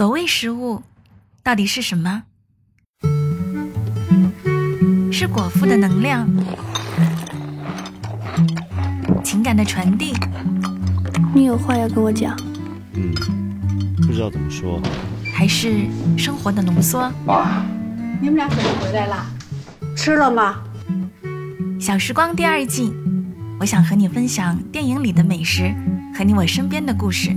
所谓食物，到底是什么？是果腹的能量，情感的传递，你有话要跟我讲？嗯，不知道怎么说。还是生活的浓缩？爸，你们俩怎么回来了？吃了吗？小时光第二季，我想和你分享电影里的美食和你我身边的故事。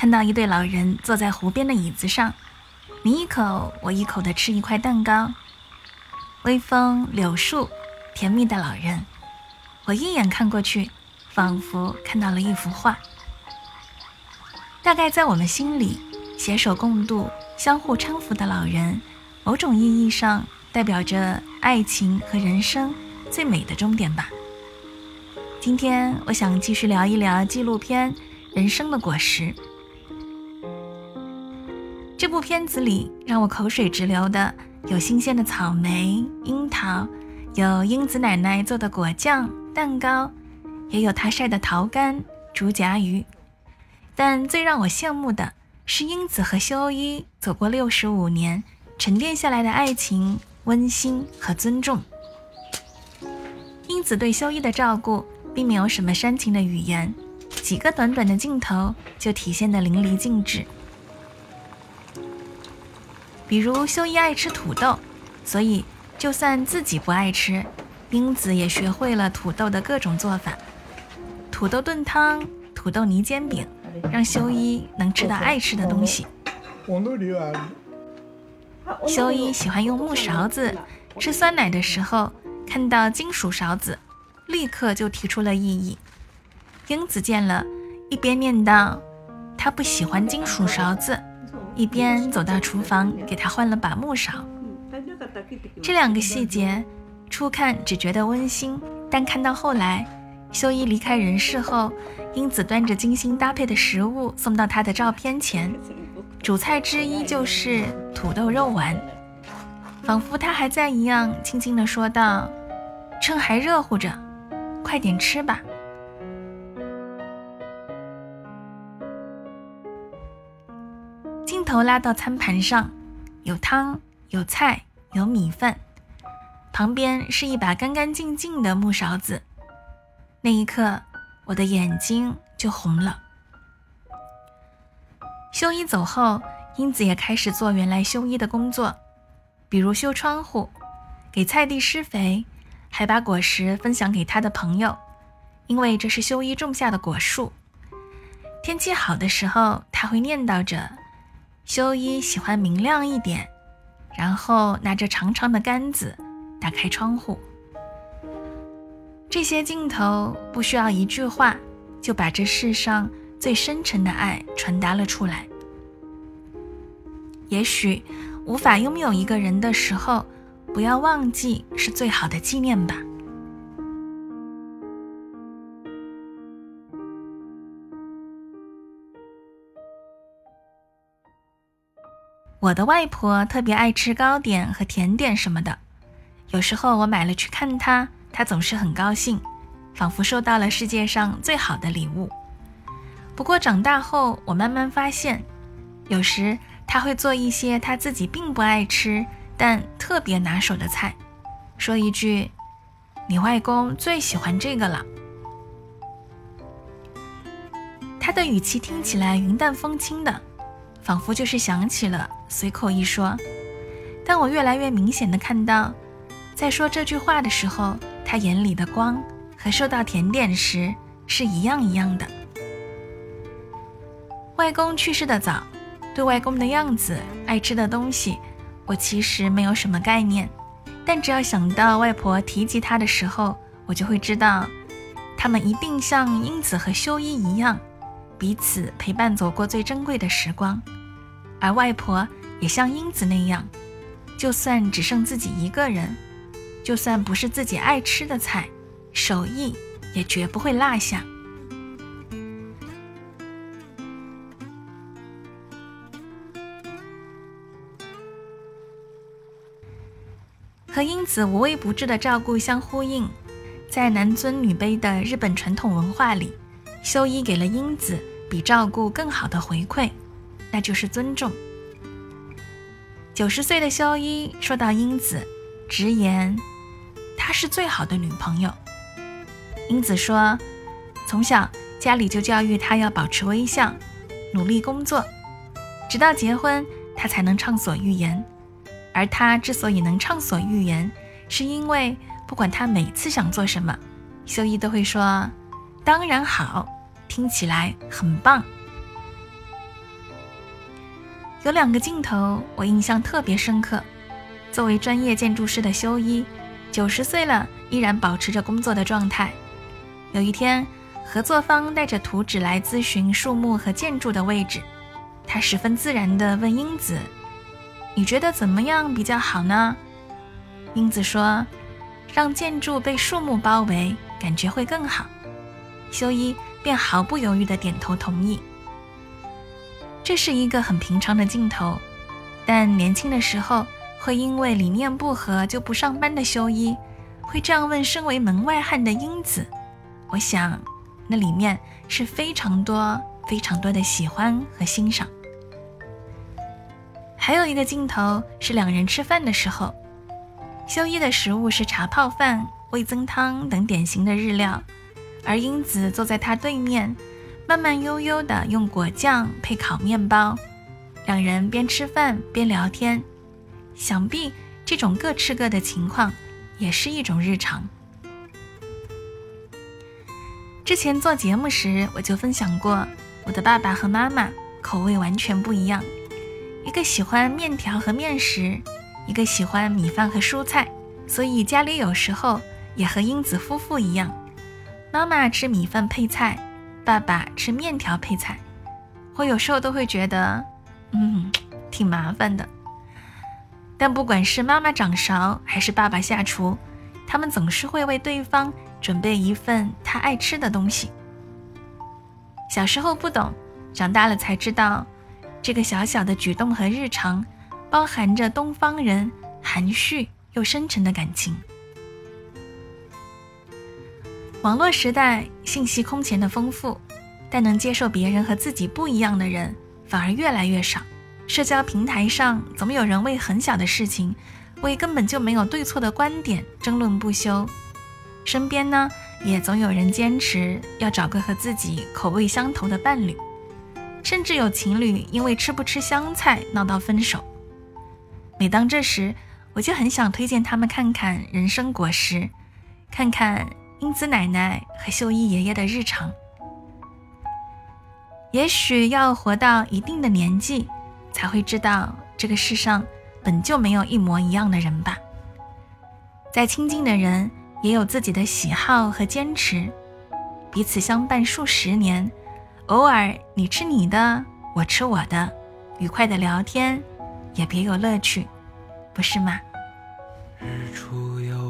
看到一对老人坐在湖边的椅子上，你一口我一口的吃一块蛋糕。微风、柳树，甜蜜的老人，我一眼看过去，仿佛看到了一幅画。大概在我们心里，携手共度、相互搀扶的老人，某种意义上代表着爱情和人生最美的终点吧。今天我想继续聊一聊纪录片《人生的果实》。这部片子里让我口水直流的有新鲜的草莓、樱桃，有英子奶奶做的果酱、蛋糕，也有她晒的桃干、竹夹鱼。但最让我羡慕的是英子和修一走过六十五年沉淀下来的爱情、温馨和尊重。英子对修一的照顾。并没有什么煽情的语言，几个短短的镜头就体现得淋漓尽致。比如修一爱吃土豆，所以就算自己不爱吃，英子也学会了土豆的各种做法：土豆炖汤、土豆泥煎饼，让修一能吃到爱吃的东西。修一喜欢用木勺子吃酸奶的时候，看到金属勺子。立刻就提出了异议。英子见了，一边念叨他不喜欢金属勺子，一边走到厨房给他换了把木勺。这两个细节，初看只觉得温馨，但看到后来，修一离开人世后，英子端着精心搭配的食物送到他的照片前，主菜之一就是土豆肉丸，仿佛他还在一样，轻轻地说道：“趁还热乎着。”快点吃吧！头拉到餐盘上，有汤，有菜，有米饭，旁边是一把干干净净的木勺子。那一刻，我的眼睛就红了。修一走后，英子也开始做原来修一的工作，比如修窗户，给菜地施肥。还把果实分享给他的朋友，因为这是修一种下的果树。天气好的时候，他会念叨着：“修一喜欢明亮一点。”然后拿着长长的杆子打开窗户。这些镜头不需要一句话，就把这世上最深沉的爱传达了出来。也许无法拥有一个人的时候。不要忘记，是最好的纪念吧。我的外婆特别爱吃糕点和甜点什么的，有时候我买了去看她，她总是很高兴，仿佛收到了世界上最好的礼物。不过长大后，我慢慢发现，有时她会做一些她自己并不爱吃。但特别拿手的菜，说一句：“你外公最喜欢这个了。”他的语气听起来云淡风轻的，仿佛就是想起了，随口一说。但我越来越明显的看到，在说这句话的时候，他眼里的光和收到甜点时是一样一样的。外公去世的早，对外公的样子、爱吃的东西。我其实没有什么概念，但只要想到外婆提及他的时候，我就会知道，他们一定像英子和修一一样，彼此陪伴走过最珍贵的时光，而外婆也像英子那样，就算只剩自己一个人，就算不是自己爱吃的菜，手艺也绝不会落下。和英子无微不至的照顾相呼应，在男尊女卑的日本传统文化里，修一给了英子比照顾更好的回馈，那就是尊重。九十岁的修一说到英子，直言她是最好的女朋友。英子说，从小家里就教育她要保持微笑，努力工作，直到结婚，她才能畅所欲言。而她之所以能畅所欲言，是因为不管她每次想做什么，修一都会说：“当然好，听起来很棒。”有两个镜头我印象特别深刻。作为专业建筑师的修一，九十岁了依然保持着工作的状态。有一天，合作方带着图纸来咨询树木和建筑的位置，他十分自然地问英子。你觉得怎么样比较好呢？英子说：“让建筑被树木包围，感觉会更好。”修一便毫不犹豫地点头同意。这是一个很平常的镜头，但年轻的时候会因为理念不合就不上班的修一，会这样问身为门外汉的英子。我想，那里面是非常多、非常多的喜欢和欣赏。还有一个镜头是两人吃饭的时候，修一的食物是茶泡饭、味增汤等典型的日料，而英子坐在他对面，慢慢悠悠地用果酱配烤面包，两人边吃饭边聊天。想必这种各吃各的情况也是一种日常。之前做节目时我就分享过，我的爸爸和妈妈口味完全不一样。一个喜欢面条和面食，一个喜欢米饭和蔬菜，所以家里有时候也和英子夫妇一样，妈妈吃米饭配菜，爸爸吃面条配菜。我有时候都会觉得，嗯，挺麻烦的。但不管是妈妈掌勺还是爸爸下厨，他们总是会为对方准备一份他爱吃的东西。小时候不懂，长大了才知道。这个小小的举动和日常，包含着东方人含蓄又深沉的感情。网络时代信息空前的丰富，但能接受别人和自己不一样的人反而越来越少。社交平台上总有人为很小的事情，为根本就没有对错的观点争论不休。身边呢，也总有人坚持要找个和自己口味相投的伴侣。甚至有情侣因为吃不吃香菜闹到分手。每当这时，我就很想推荐他们看看《人生果实》，看看英子奶奶和秀一爷爷的日常。也许要活到一定的年纪，才会知道这个世上本就没有一模一样的人吧。再亲近的人，也有自己的喜好和坚持，彼此相伴数十年。偶尔你吃你的，我吃我的，愉快的聊天也别有乐趣，不是吗？日出有日落，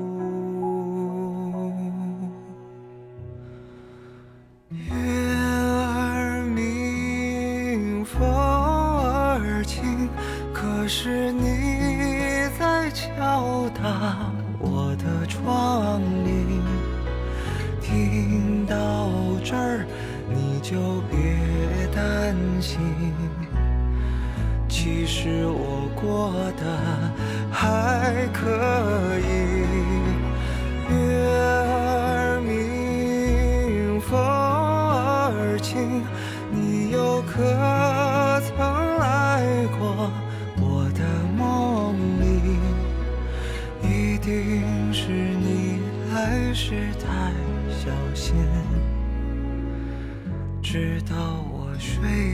就别担心。其实我过得还可以。月直到我睡。